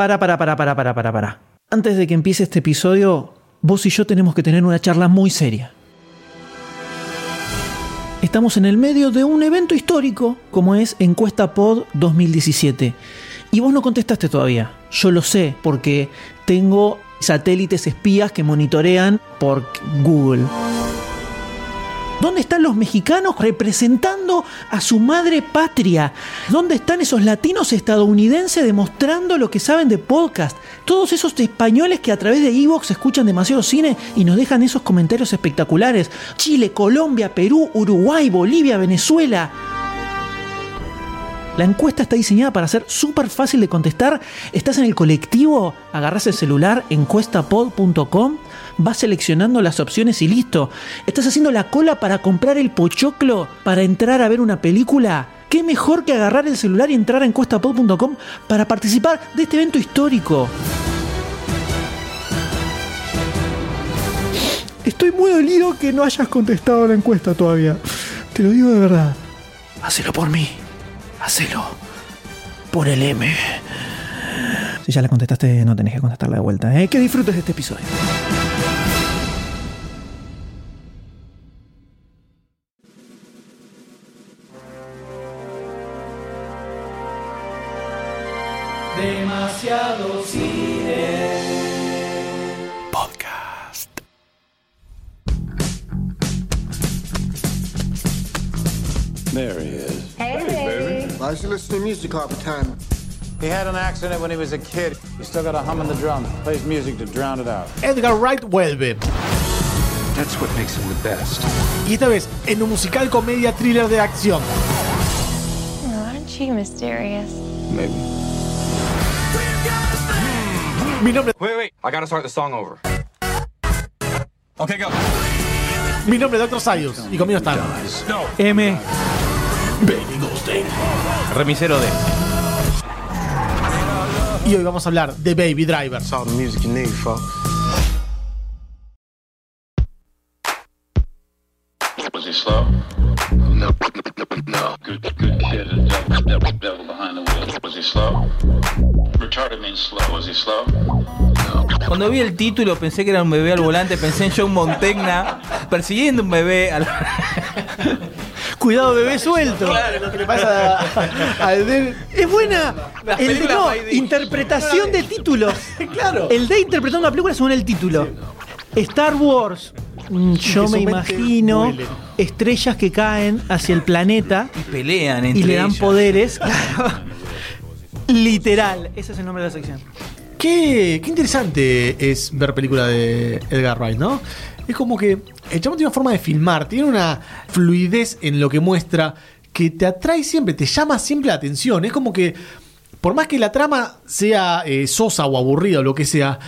Para, para, para, para, para, para, para. Antes de que empiece este episodio, vos y yo tenemos que tener una charla muy seria. Estamos en el medio de un evento histórico como es Encuesta Pod 2017. Y vos no contestaste todavía. Yo lo sé porque tengo satélites espías que monitorean por Google. ¿Dónde están los mexicanos representando a su madre patria? ¿Dónde están esos latinos estadounidenses demostrando lo que saben de podcast? Todos esos españoles que a través de Evox escuchan demasiado cine y nos dejan esos comentarios espectaculares. Chile, Colombia, Perú, Uruguay, Bolivia, Venezuela. La encuesta está diseñada para ser súper fácil de contestar. Estás en el colectivo, agarras el celular, encuestapod.com, vas seleccionando las opciones y listo. Estás haciendo la cola para comprar el pochoclo, para entrar a ver una película. ¿Qué mejor que agarrar el celular y entrar a encuestapod.com para participar de este evento histórico? Estoy muy dolido que no hayas contestado la encuesta todavía. Te lo digo de verdad. Hacelo por mí. Hacelo. Por el M. Si ya la contestaste, no tenés que contestarla de vuelta. ¿eh? Que disfrutes de este episodio. Demasiado cine. Podcast. There he is. Hey, I used to listen to music all the time. He had an accident when he was a kid. He still got a hum in the drum. Plays music to drown it out. Edgar Wright vuelve. That's what makes him the best. Y esta vez en un musical comedia thriller de acción. Aren't you mysterious? Maybe. Mi nombre, Wait, wait. I gotta start the song over. Okay, go. mi nombre es Dr. Sayus y conmigo están. M. Remisero de. Y hoy vamos a hablar de Baby Driver. All the music you need, folks. He slow? Retarded means slow. Was he slow? Cuando vi el título pensé que era un bebé al volante, pensé en John Montegna persiguiendo un bebé al Cuidado, bebé suelto. Lo que le pasa a- al bebé. Es buena. El de, no, interpretación de títulos. claro. El de interpretando una película según el título. Star Wars. Mm, Yo me imagino estrellas que caen hacia el planeta pelean entre y le dan ellas. poderes. Literal. Ese es el nombre de la sección. Qué, qué interesante es ver película de Edgar Wright, ¿no? Es como que el chabón tiene una forma de filmar, tiene una fluidez en lo que muestra que te atrae siempre, te llama siempre la atención. Es como que, por más que la trama sea eh, sosa o aburrida o lo que sea,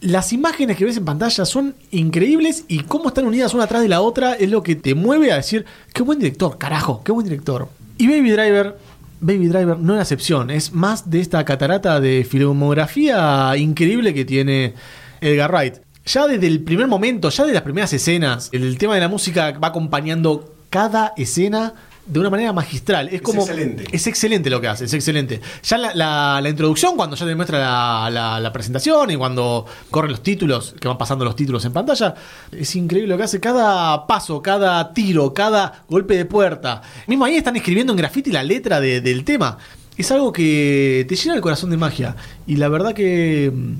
las imágenes que ves en pantalla son increíbles y cómo están unidas una atrás de la otra es lo que te mueve a decir, qué buen director, carajo, qué buen director. Y Baby Driver, Baby Driver no es la excepción, es más de esta catarata de filmografía increíble que tiene Edgar Wright. Ya desde el primer momento, ya de las primeras escenas, el tema de la música va acompañando cada escena de una manera magistral. Es, como. excelente. Es excelente lo que hace, es excelente. Ya la, la- la introducción, cuando ya te muestra la, la- la presentación y cuando corren los títulos, que van pasando los títulos en pantalla, es increíble lo que hace. Cada paso, cada tiro, cada golpe de puerta. Mismo ahí están escribiendo en graffiti la letra de- del tema. Es algo que te llena el corazón de magia. Y la verdad que. mm,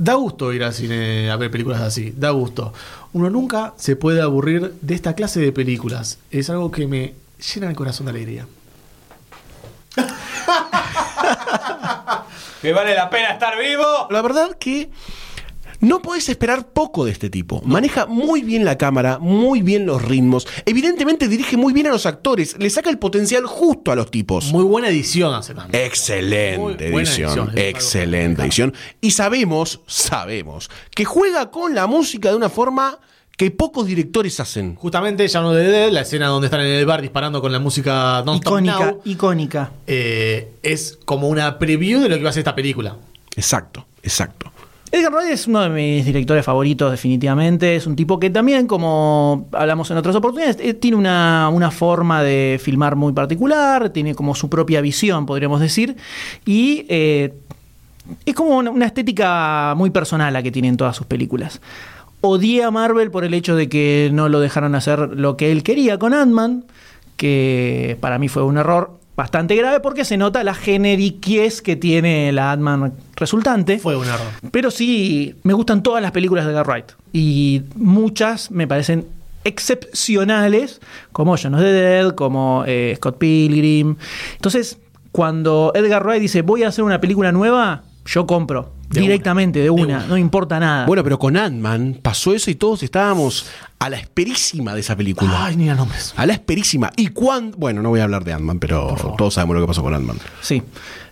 Da gusto ir al cine a ver películas así, da gusto. Uno nunca se puede aburrir de esta clase de películas. Es algo que me llena el corazón de alegría. Que vale la pena estar vivo. La verdad que no podés esperar poco de este tipo. Maneja muy bien la cámara, muy bien los ritmos. Evidentemente dirige muy bien a los actores. Le saca el potencial justo a los tipos. Muy buena edición hace también. Excelente Muy edición, excelente edición. Y sabemos, sabemos, que juega con la música de una forma que pocos directores hacen. Justamente, ya no de Dead, la escena donde están en el bar disparando con la música Non Stop Icónica, Now, icónica. eh, es como una preview de lo que va a ser esta película. Exacto, exacto. Edgar Wright es uno de mis directores favoritos, definitivamente. Es un tipo que también, como hablamos en otras oportunidades, eh, tiene una, una forma de filmar muy particular, tiene como su propia visión, podríamos decir. Y eh, es como una, una estética muy personal la que tiene en todas sus películas. Odié a Marvel por el hecho de que no lo dejaron hacer lo que él quería con Ant-Man, que para mí fue un error bastante grave porque se nota la generiquez que tiene la Ant-Man resultante. Fue un error. Pero sí, me gustan todas las películas de Edgar Wright. Y muchas me parecen excepcionales, como John of the Dead, como eh, Scott Pilgrim. Entonces, cuando Edgar Wright dice, voy a hacer una película nueva, yo compro. De directamente, de una, una, de una. no importa nada. Bueno, pero con Ant-Man pasó eso y todos estábamos a la esperísima de esa película. Ay, ni a nombres. A la esperísima. Y cuando. Bueno, no voy a hablar de Ant-Man, pero todos sabemos lo que pasó con Ant-Man. Sí.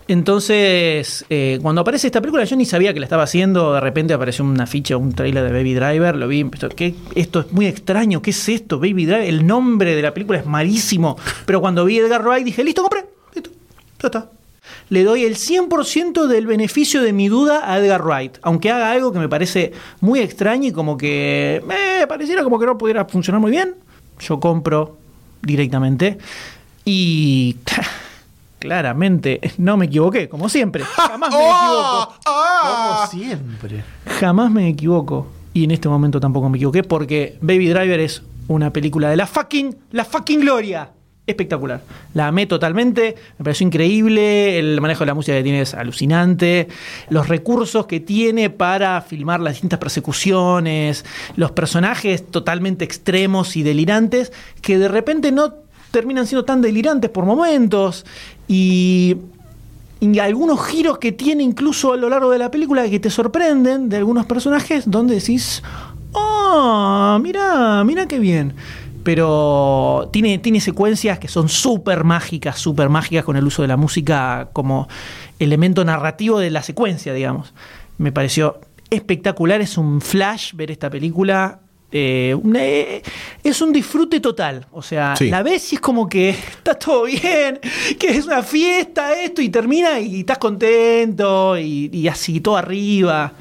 Entonces, eh, cuando aparece esta película, yo ni sabía que la estaba haciendo. De repente apareció una ficha, un trailer de Baby Driver. Lo vi. ¿qué? Esto es muy extraño. ¿Qué es esto? Baby Driver. El nombre de la película es malísimo. Pero cuando vi Edgar Wright dije, listo, compré. Listo. Ya está. Le doy el 100% del beneficio de mi duda a Edgar Wright. Aunque haga algo que me parece muy extraño y como que me pareciera como que no pudiera funcionar muy bien. Yo compro directamente. Y claramente no me equivoqué, como siempre. Jamás me equivoco. Como siempre. Jamás me equivoco. Y en este momento tampoco me equivoqué porque Baby Driver es una película de la fucking, la fucking gloria. Espectacular. La amé totalmente. Me pareció increíble. El manejo de la música que tiene es alucinante. Los recursos que tiene para filmar las distintas persecuciones. Los personajes totalmente extremos y delirantes que de repente no terminan siendo tan delirantes por momentos. Y algunos giros que tiene incluso a lo largo de la película que te sorprenden de algunos personajes donde decís, oh, mira, mira qué bien. Pero tiene, tiene secuencias que son súper mágicas, súper mágicas con el uso de la música como elemento narrativo de la secuencia, digamos. Me pareció espectacular, es un flash ver esta película. eh, una- eh, es un disfrute total. O sea, Sí. la ves y es como que está todo bien, que es una fiesta esto y termina y estás contento y, y así todo arriba.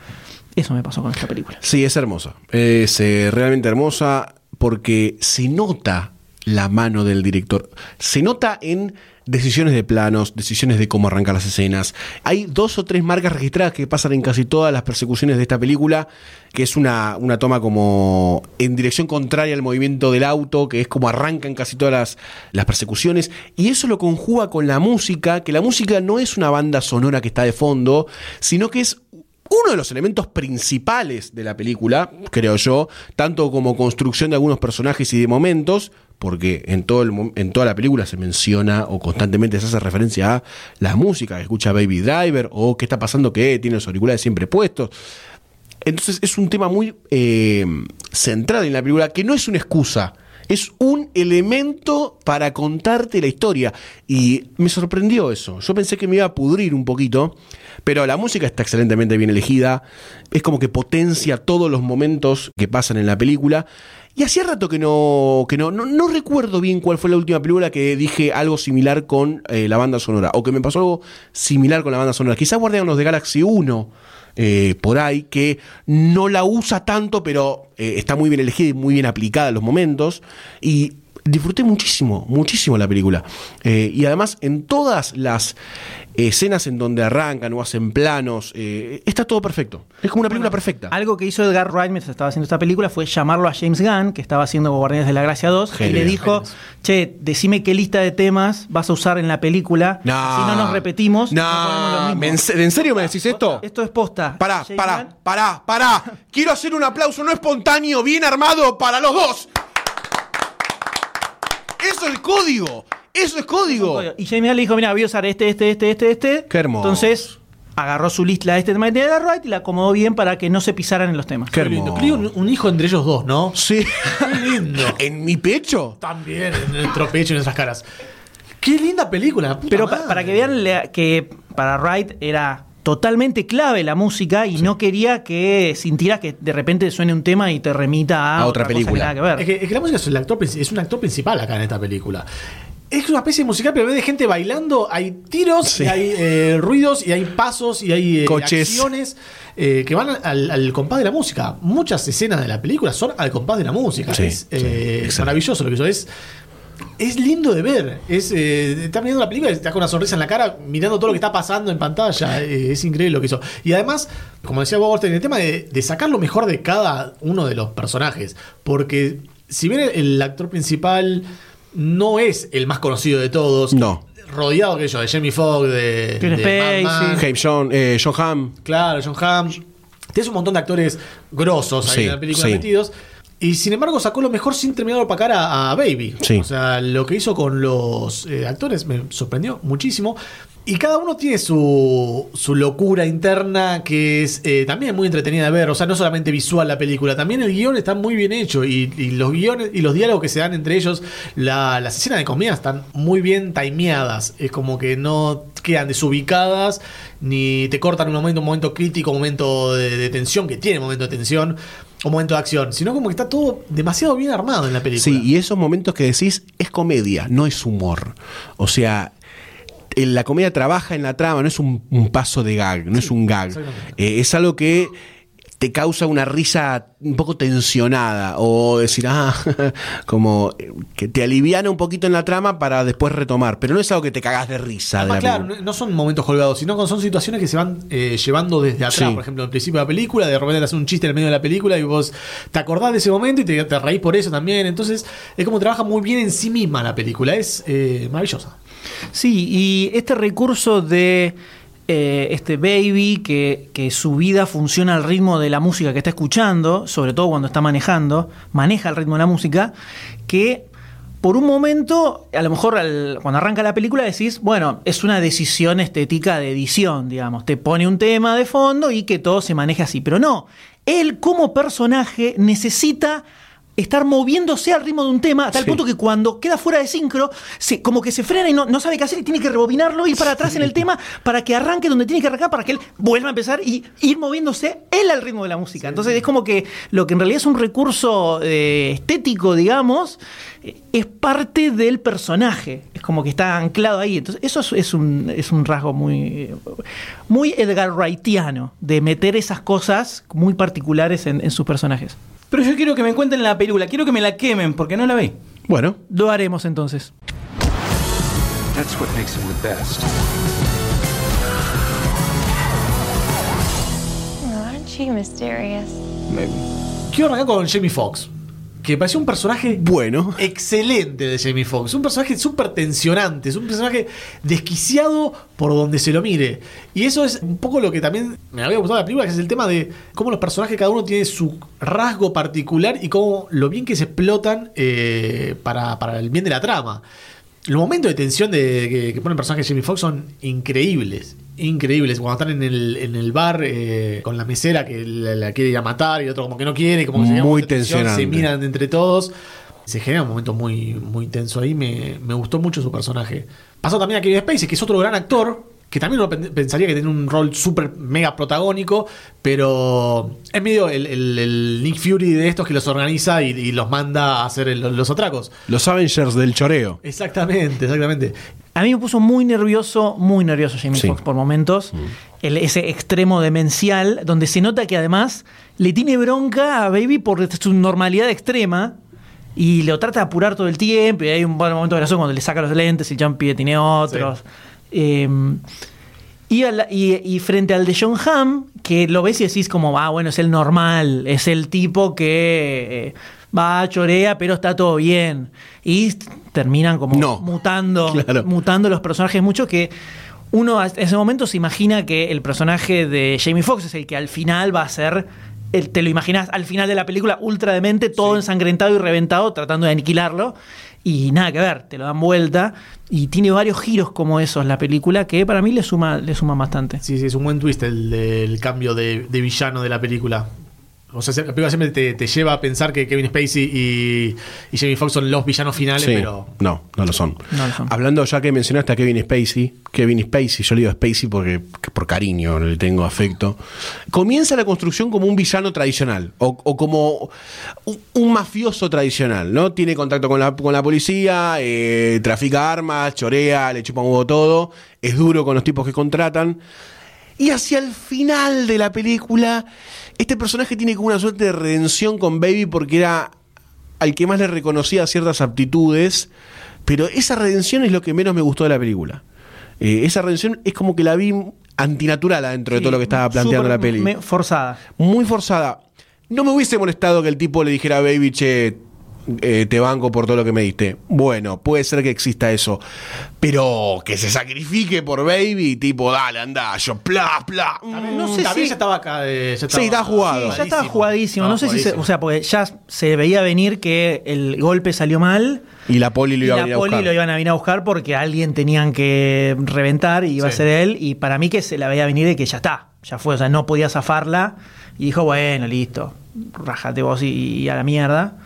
Eso me pasó con esta película. Sí, es hermosa. Es eh, realmente hermosa porque se nota la mano del director. Se nota en decisiones de planos, decisiones de cómo arrancar las escenas. Hay dos o tres marcas registradas que pasan en casi todas las persecuciones de esta película, que es una, una toma como en dirección contraria al movimiento del auto, que es como arrancan casi todas las, las persecuciones. Y eso lo conjuga con la música, que la música no es una banda sonora que está de fondo, sino que es uno de los elementos principales de la película, creo yo, tanto como construcción de algunos personajes y de momentos, porque en, todo el en toda la película se menciona o constantemente se hace referencia a la música que escucha Baby Driver o qué está pasando que tiene los auriculares siempre puestos. Entonces es un tema muy eh, central en la película que no es una excusa. Es un elemento para contarte la historia. Y me sorprendió eso. Yo pensé que me iba a pudrir un poquito. Pero la música está excelentemente bien elegida. Es como que potencia todos los momentos que pasan en la película. Y hacía rato que no, que no, no, recuerdo bien cuál fue la última película que dije algo similar con eh, la banda sonora. O que me pasó algo similar con la banda sonora. Quizás Guardianos de Galaxy 1 eh, por ahí, que no la usa tanto, pero eh, está muy bien elegida y muy bien aplicada en los momentos. Y disfruté muchísimo, muchísimo la película. Eh, y además, en todas las escenas en donde arrancan o hacen planos, eh, está todo perfecto. Es como una película perfecta. Algo que hizo Edgar Wright mientras estaba haciendo esta película fue llamarlo a James Gunn, que estaba haciendo Guardianes de la Gracia 2, y le dijo, che, decime qué lista de temas vas a usar en la película, No. si no nos repetimos. No, no lo mismo". ¿me en, se- ¿en serio me decís esto? Esto es posta. Pará, James pará, Gunn- pará, pará. Quiero hacer un aplauso no espontáneo, bien armado para los dos. Eso es código. Eso es código. Y James Gunn le dijo, mira, voy a usar este, este, este, este, este. Qué hermoso. Entonces, agarró su lista de este tema de Wright y la acomodó bien para que no se pisaran en los temas. Qué Qué lindo. un, un hijo entre ellos dos, ¿no? Sí. Qué lindo. ¿En mi pecho? También en nuestro pecho y en nuestras caras. Qué linda película. la puta Pero pa- madre. para que vean que para Wright era totalmente clave la música y no quería que sintieras que de repente suene un tema y te remita a, A otra cosa que película. nada que ver. Es que, es que la música es, el actor, princi- es un actor principal acá en esta película. Es una especie de musical, pero en vez de gente bailando, hay tiros, Sí. y hay eh, ruidos, y hay pasos, y hay eh, Coches. acciones eh, que van al, al compás de la música. Muchas escenas de la película son al compás de la música. Sí, es sí, eh, maravilloso lo que eso es. Es lindo de ver. Es, eh, estás mirando la película y estás con una sonrisa en la cara mirando todo lo que está pasando en pantalla. Eh, es increíble lo que hizo. Y además, como decía Bob Goldstein, el tema de, de sacar lo mejor de cada uno de los personajes. Porque si bien el, el actor principal no es el más conocido de todos, No. rodeado que yo, de Jamie Foxx, de, Kevin de James John, eh, John Hamm. Claro, John Hamm. Tienes un montón de actores grosos ahí Sí, en la película sí. metidos. Y sin embargo sacó lo mejor sin terminar de opacar a, a Baby. Sí. O sea, lo que hizo con los eh, actores me sorprendió muchísimo. Y cada uno tiene su, su locura interna que es eh, también muy entretenida de ver. O sea, no solamente visual la película, también el guion está muy bien hecho. Y, y los guiones y los diálogos que se dan entre ellos, la- las escenas de comida están muy bien timeadas. Es como que no quedan desubicadas, ni te cortan un momento, un momento crítico, un momento de, de tensión, que tiene momento de tensión, o momento de acción, sino como que está todo demasiado bien armado en la película. Sí, y esos momentos que decís es comedia, no es humor. O sea, la comedia trabaja en la trama, no es un, un paso de gag, no es un gag. Eh, es algo que te causa una risa un poco tensionada o decir, ah, como eh, que te aliviana un poquito en la trama para después retomar, pero no es algo que te cagas de risa. de Además, la claro, película. no, no son momentos colgados, sino que son situaciones que se van eh, llevando desde atrás. Sí. Por ejemplo, al principio de la película, de repente te hace un chiste en el medio de la película y vos te acordás de ese momento y te, te reís por eso también. Entonces, es como trabaja muy bien en sí misma la película. Es eh, maravillosa. Sí, y este recurso de eh, este baby, que, que su vida funciona al ritmo de la música que está escuchando, sobre todo cuando está manejando, maneja el ritmo de la música, que por un momento, a lo mejor cuando arranca la película decís, bueno, es una decisión estética de edición, digamos, te pone un tema de fondo y que todo se maneje así, pero no, él como personaje necesita estar moviéndose al ritmo de un tema a tal Sí. punto que cuando queda fuera de sincro, se, como que se frena y no, no sabe qué hacer y tiene que rebobinarlo, ir para atrás en el tema para que arranque donde tiene que arrancar, para que él vuelva a empezar y ir moviéndose él al ritmo de la música. Entonces es como que lo que en realidad es un recurso eh, estético, digamos, eh, es parte del personaje. Es como que está anclado ahí. Entonces eso es, es un, es un rasgo muy, muy Edgar Wrightiano, de meter esas cosas muy particulares en, en sus personajes. Pero yo quiero que me cuenten la película, quiero que me la quemen, porque no la vi. Bueno, Lo haremos entonces. That's what makes him the best. Aren't you mysterious? Maybe. Quiero arrancar con Jamie Foxx, que me pareció un personaje bueno. excelente de Jamie Foxx. Un personaje súper tensionante, es un personaje desquiciado por donde se lo mire. Y eso es un poco lo que también me había gustado de la película, que es el tema de cómo los personajes cada uno tiene su rasgo particular y cómo lo bien que se explotan eh, para, para el bien de la trama. Los momentos de tensión de, que, que pone el personaje de Jamie Foxx son increíbles. Increíbles. Cuando están en el, en el bar eh, con la mesera que la, la quiere ir a matar y otro como que no quiere, como que se Muy tensión, tensionante. Se miran entre todos. Se genera un momento muy, muy tenso ahí. Me, me gustó mucho su personaje. Pasó también a Kevin Spacey, que es otro gran actor. Que también uno pen- pensaría que tiene un rol súper mega protagónico. Pero es medio el, el- el Nick Fury de estos que los organiza y, y los manda a hacer el- los atracos. Los Avengers del choreo. Exactamente, exactamente. A mí me puso muy nervioso, muy nervioso Jamie Sí. Foxx por momentos. El- ese extremo demencial, donde se nota que además le tiene bronca a Baby por su normalidad extrema. Y lo trata de apurar todo el tiempo. Y hay un buen momento gracioso cuando le saca los lentes y Jumpy tiene otros. Eh, y, a la- y- y frente al de John Hamm, que lo ves y decís como, ah, bueno, es el normal, es el tipo que eh, va, chorea, pero está todo bien. Y terminan como No. mutando, Claro. mutando los personajes mucho que uno a- en ese momento se imagina que el personaje de Jamie Foxx es el que al final va a ser, el- te lo imaginas al final de la película ultra demente, todo ensangrentado y reventado, tratando de aniquilarlo. Y nada que ver, te lo dan vuelta. Y tiene varios giros como esos la película que para mí le suma, le suma bastante. Sí, sí, es un buen twist el del cambio de, de villano de la película. O sea, la película siempre te, te lleva a pensar que Kevin Spacey y, y Jamie Foxx son los villanos finales, Sí. pero No, no lo son. No lo son. Hablando ya que mencionaste a Kevin Spacey, Kevin Spacey, yo le digo Spacey porque que por cariño le tengo afecto. Comienza la construcción como un villano tradicional o, o como un, un mafioso tradicional, ¿no? Tiene contacto con la, con la policía, eh, trafica armas, chorea, le chupa un huevo todo, es duro con los tipos que contratan. Y hacia el final de la película, este personaje tiene como una suerte de redención con Baby porque era al que más le reconocía ciertas aptitudes, pero esa redención es lo que menos me gustó de la película. Eh, esa redención es como que la vi antinatural adentro de todo lo que estaba planteando la peli. me- forzada. Muy forzada. No me hubiese molestado que el tipo le dijera a Baby, che, eh, te banco por todo lo que me diste. Bueno, puede ser que exista eso. Pero que se sacrifique por Baby, tipo, dale, anda, yo, pla, pla. mm. No sé si- ya estaba acá. eh, ya Sí, estaba jugado. Sí, ya estaba jugadísimo. No sé si, se- o sea, porque ya se veía venir que el golpe salió mal Y la poli lo y iba a la a poli buscar. lo iban a venir a buscar porque alguien tenían que reventar y iba a ser él. Y para mí que se la veía venir de que ya está, ya fue, o sea, no podía zafarla. Y dijo, bueno, listo, rájate vos y, y a la mierda.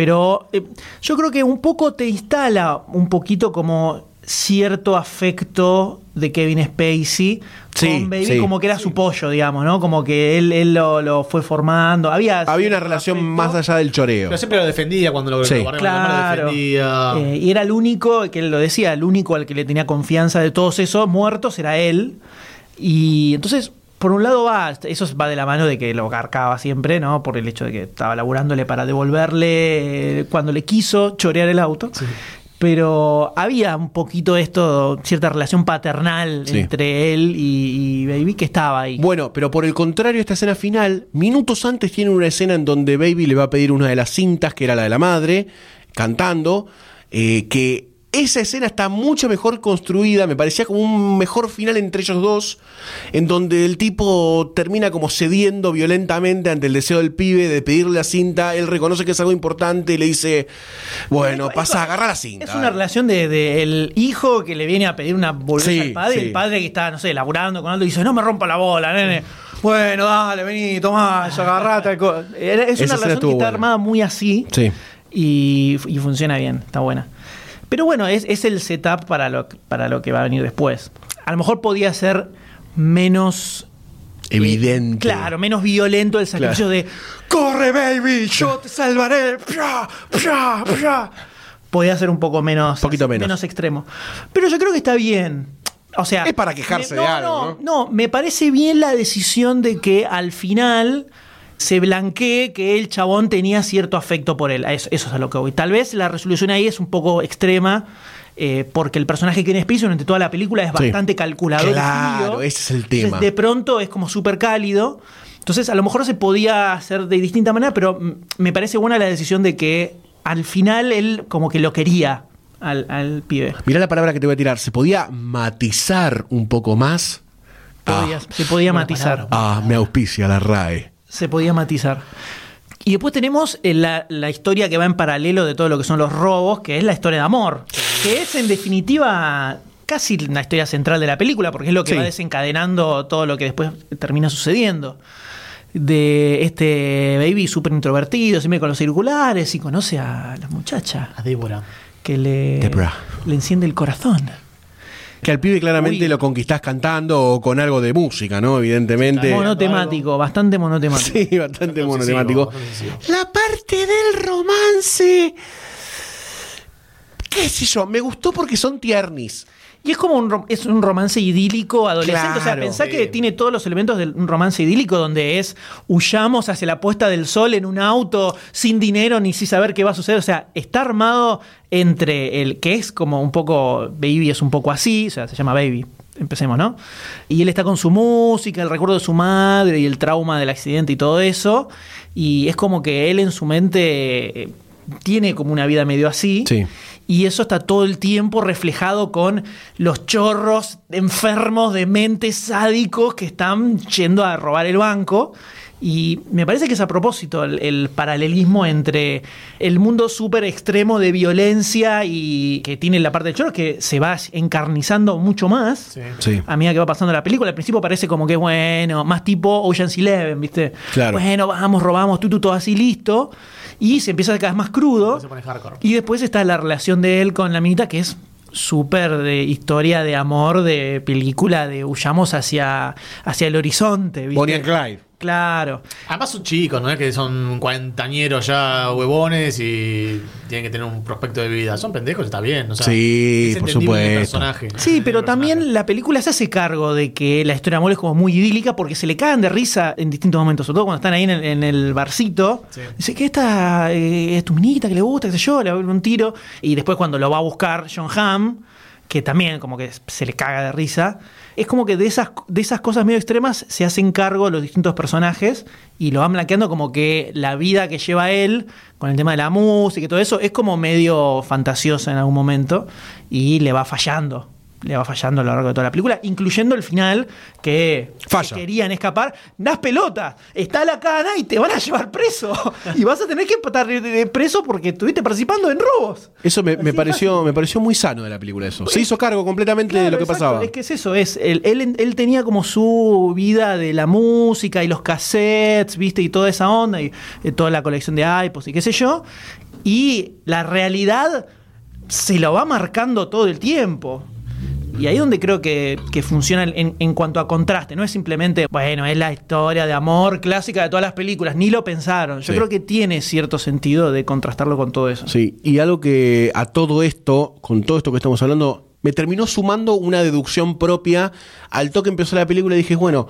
Pero eh, yo creo que un poco te instala un poquito como cierto afecto de Kevin Spacey Sí, con Baby, sí. como que era su pollo, digamos, ¿no? Como que él, él lo, lo fue formando. Había, Había una relación afecto. más allá del choreo. Pero siempre lo defendía cuando lo, Sí. lo mano, lo Claro. defendía. Eh, y era el único, que él lo decía, el único al que le tenía confianza de todos esos muertos era él. Y entonces, por un lado va, eso va de la mano de que lo garcaba siempre, ¿no? Por el hecho de que estaba laburándole para devolverle eh, cuando le quiso chorear el auto. Pero había un poquito esto, cierta relación paternal Sí. entre él y, y Baby que estaba ahí. Bueno, pero por el contrario, esta escena final, minutos antes tiene una escena en donde Baby le va a pedir una de las cintas, que era la de la madre, cantando, eh, que esa escena está mucho mejor construida, me parecía como un mejor final entre ellos dos, en donde el tipo termina como cediendo violentamente ante el deseo del pibe de pedirle la cinta, él reconoce que es algo importante y le dice, bueno, Esto- pasa, agarra la cinta. Es una relación de, de el hijo que le viene a pedir una bolsa Sí, al padre, sí. el padre que está, no sé, laburando con algo y dice, no me rompa la bola, nene. Bueno, dale, vení, tomá, agarrate. co-". Era- Es una relación que está buena. armada muy así Sí. y, y funciona bien, está buena. Pero bueno, es, es el setup para lo, para lo que va a venir después. A lo mejor podía ser menos Evidente. eh, claro, menos violento el sacrificio de ¡Corre, baby! ¡Yo te salvaré! ¡Pia, pia, pia! Podía ser un poco menos, Poquito menos. extremo. Pero yo creo que está bien. O sea. Es para quejarse me- de no, algo, No, no, me parece bien la decisión de que al final se blanquee que el chabón tenía cierto afecto por él. Eso, eso es a lo que voy. Tal vez la resolución ahí es un poco extrema. eh, porque el personaje que Spacey durante toda la película es Sí. bastante calculador y Claro, frío. ese es el Entonces, tema. de pronto es como súper cálido. Entonces, a lo mejor se podía hacer de distinta manera, pero me parece buena la decisión de que al final él como que lo quería al, al pibe. Mirá la palabra que te voy a tirar. ¿Se podía matizar un poco más? Podía- Ah. se podía matizar. Ah, me auspicia la RAE. Se podía matizar. Y después tenemos eh, la, la historia que va en paralelo de todo lo que son los robos, que es la historia de amor. Que es en definitiva casi una historia central de la película, porque es lo que Sí. va desencadenando todo lo que después termina sucediendo. De este baby súper introvertido, siempre con los circulares, y conoce a la muchacha A Débora. que le, le enciende el corazón. Que al pibe claramente Uy. lo conquistás cantando o con algo de música, ¿no? Evidentemente. Monotemático, bastante monotemático. Sí, bastante monotemático. La parte del romance. ¿Qué sé yo? Me gustó porque son tiernis. Y es como un, es un romance idílico adolescente. o sea, pensá sí. que tiene todos los elementos de un romance idílico donde es huyamos hacia la puesta del sol en un auto sin dinero ni sin saber qué va a suceder. O sea, está armado entre el que es como un poco. Baby es un poco así, o sea, se llama Baby. Empecemos, ¿no? Y él está con su música, el recuerdo de su madre y el trauma del accidente y todo eso. Y es como que él en su mente eh, tiene como una vida medio así. Sí. Y eso está todo el tiempo reflejado con los chorros enfermos de mentes sádicos que están yendo a robar el banco. Y me parece que es a propósito el, el paralelismo entre el mundo súper extremo de violencia y que tiene la parte del chorro que se va encarnizando mucho más Sí. a medida que va pasando la película. Al principio parece como que, bueno, más tipo Ocean's Eleven, ¿viste? Claro. Bueno, vamos, robamos, tú, tú, todo así, listo. Y se empieza cada vez más crudo. Se pone hardcore. Y después está la relación de él con la minita, que es súper de historia de amor, de película, de huyamos hacia, hacia el horizonte. ¿viste? Bonnie and Clyde. Claro. Además son chicos, no es que son cuarentañeros ya huevones y tienen que tener un prospecto de vida. Son pendejos, está bien. O sea, Sí, es por supuesto. personaje. Sí, pero también personaje. la película se hace cargo de que la historia de amor es como muy idílica porque se le cagan de risa en distintos momentos, sobre todo cuando están ahí en el, en el barcito. Sí. Dice que esta eh, es tu minita, que le gusta, qué sé yo, le va a un tiro. Y después cuando lo va a buscar John Hamm, que también como que se le caga de risa. Es como que de esas, de esas cosas medio extremas se hacen cargo los distintos personajes y lo van blanqueando como que la vida que lleva él con el tema de la música y todo eso es como medio fantasiosa en algún momento y le va fallando. Le va fallando a lo largo de toda la película, incluyendo el final que Falla. querían escapar. Das pelota, está la cana y te van a llevar preso. Y vas a tener que estar preso porque estuviste participando en robos. Eso me, pareció, me pareció muy sano de la película eso. Se hizo cargo completamente de lo que exacto. pasaba. Es que es eso, es él, él, él tenía como su vida de la música y los cassettes, viste, y toda esa onda, y eh, toda la colección de iPods y qué sé yo. Y la realidad se lo va marcando todo el tiempo. Y ahí es donde creo que, que funciona en, en cuanto a contraste. No es simplemente, bueno, es la historia de amor clásica de todas las películas. Ni lo pensaron. Yo Sí. creo que tiene cierto sentido de contrastarlo con todo eso. Sí, y algo que a todo esto, con todo esto que estamos hablando, me terminó sumando una deducción propia. Al toque empezó la película y dije, bueno,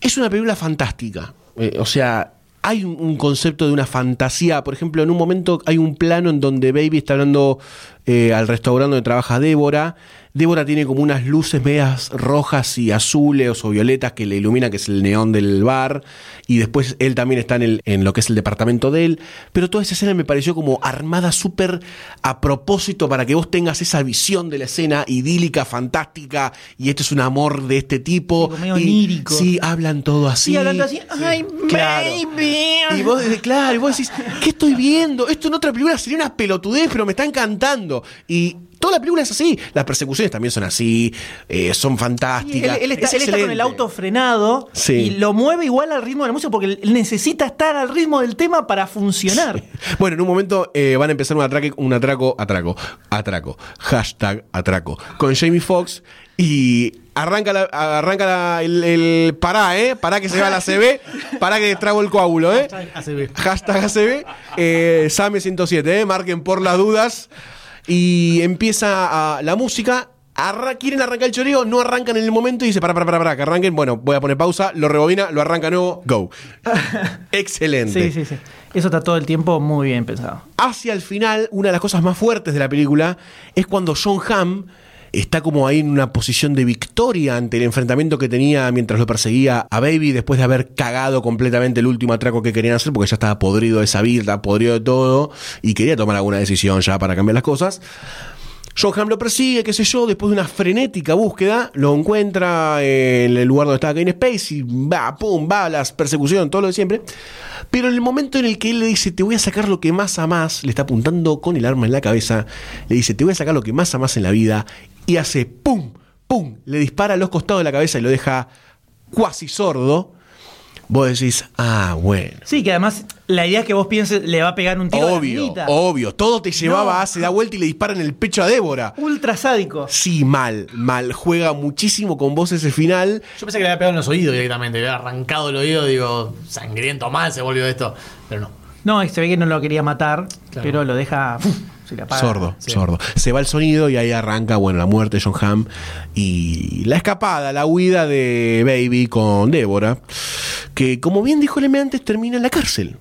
es una película fantástica. Eh, o sea, hay un, un concepto de una fantasía. Por ejemplo, en un momento hay un plano en donde Baby está hablando eh, al restaurante donde trabaja Débora. Débora tiene como unas luces medias rojas y azules o violetas que le iluminan, que es el neón del bar. Y después él también está en, el, en lo que es el departamento de él. Pero toda esa escena me pareció como armada súper a propósito para que vos tengas esa visión de la escena idílica, fantástica. Y esto es un amor de este tipo. Como medio y, onírico. Sí, hablan todo así. Sí, hablando así, ay, Claro. baby. Y vos, desde- claro, y vos decís, ¿qué estoy viendo? Esto en otra película sería una pelotudez, pero me está encantando. Y toda la película es así. Las persecuciones también son así, eh, son él, fantásticas. él está, Es él está con el auto frenado Sí. y lo mueve igual al ritmo de la música porque él necesita estar al ritmo del tema para funcionar. Bueno, en un momento eh, van a empezar un, atraque, un atraco, atraco, atraco, hashtag atraco, con Jamie Foxx y arranca, la- arranca la- el, el pará, ¿eh? Pará que se va la CB, pará que trago el coágulo, ¿eh? ACB. Hashtag ACB, eh, Same107, ¿eh? Marquen por las dudas. Y empieza a- la música. arra- quieren arrancar el choreo, no arrancan en el momento y dice, para, para, para, para, que arranquen. Bueno, voy a poner pausa, lo rebobina, lo arranca nuevo, go. Excelente. Sí, sí, sí. Eso está todo el tiempo muy bien pensado. Hacia el final, una de las cosas más fuertes de la película es cuando John Hamm está como ahí en una posición de victoria ante el enfrentamiento que tenía mientras lo perseguía a Baby después de haber cagado completamente el último atraco que querían hacer porque ya estaba podrido de esa vida, podrido de todo y quería tomar alguna decisión ya para cambiar las cosas. John Hamm lo persigue, qué sé yo, después de una frenética búsqueda, lo encuentra en el lugar donde estaba Kane Space y va, pum, va, las persecuciones, todo lo de siempre. Pero en el momento en el que él le dice, te voy a sacar lo que más amás, le está apuntando con el arma en la cabeza, le dice, te voy a sacar lo que más amás en la vida, y hace pum, pum, le dispara a los costados de la cabeza y lo deja cuasi sordo. Vos decís, ah, bueno. Sí, que además la idea es que vos pienses le va a pegar un tiro a la Obvio, minita. obvio. Todo te llevaba No. a se da vuelta y le dispara en el pecho a Débora. Ultra sádico. Sí, mal, mal. Juega muchísimo con vos ese final. Yo pensé que le había pegado en los oídos directamente, le había arrancado el oído, digo, sangriento mal se volvió esto. Pero no. No, se ve que no lo quería matar, Claro. pero lo deja. ¡Fum! se le apaga. sordo, sí. sordo. Se va el sonido y ahí arranca, bueno, la muerte de John Hamm y la escapada, la huida de Baby con Débora, que como bien dijo Leme antes, termina en la cárcel.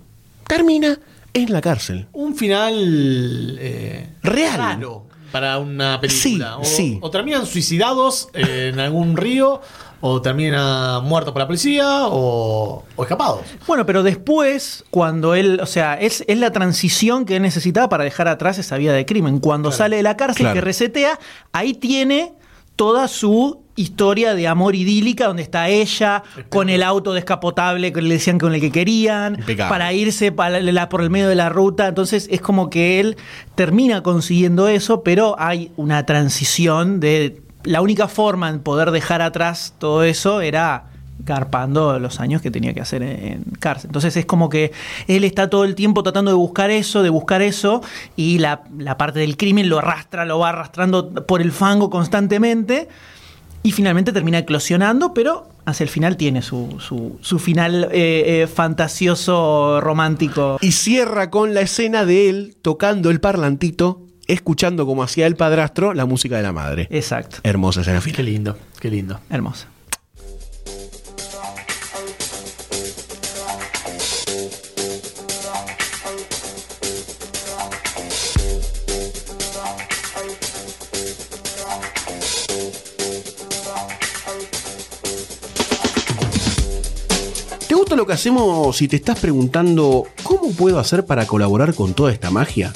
Termina en la cárcel. Un final eh, Real. raro para una película. Sí, o, sí. o terminan suicidados eh, en algún río, o terminan muertos por la policía, o, o escapados. Bueno, pero después, cuando él, o sea, es, es la transición que él necesitaba para dejar atrás esa vida de crimen. Cuando sale de la cárcel, Claro. que resetea, ahí tiene toda su historia de amor idílica, donde está ella con el auto descapotable que le decían con el que querían, Impecable. para irse para la- por el medio de la ruta. Entonces es como que él termina consiguiendo eso, pero hay una transición de... La única forma en poder dejar atrás todo eso era garpando los años que tenía que hacer en, cárcel. Entonces es como que él está todo el tiempo tratando de buscar eso, de buscar eso, y la, parte del crimen lo arrastra, lo va arrastrando por el fango constantemente. y finalmente termina eclosionando, pero hacia el final tiene su final eh, eh, fantasioso, romántico. Y cierra con la escena de él tocando el parlantito, escuchando como hacía el padrastro la música de la madre. Exacto, Hermosa escena Qué final. lindo, qué lindo. hermoso. ¿Te gusta lo que hacemos si te estás preguntando cómo puedo hacer para colaborar con toda esta magia?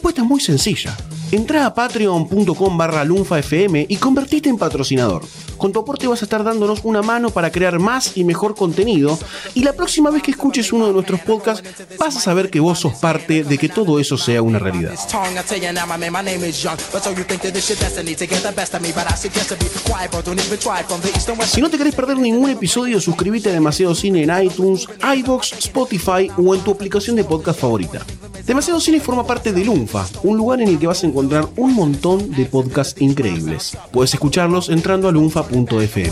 La respuesta es muy sencilla. Entra a patreon.com barra lunfafm y convertite en patrocinador. Con tu aporte vas a estar dándonos una mano para crear más y mejor contenido y la próxima vez que escuches uno de nuestros podcasts vas a saber que vos sos parte de que todo eso sea una realidad. Si no te querés perder ningún episodio, suscríbete a Demasiado Cine en iTunes, iBox, Spotify o en tu aplicación de podcast favorita. Demasiado Cine forma parte de Lunfa, un lugar en el que vas a encontrar un montón de podcasts increíbles. Puedes escucharlos entrando a lunfa.fm.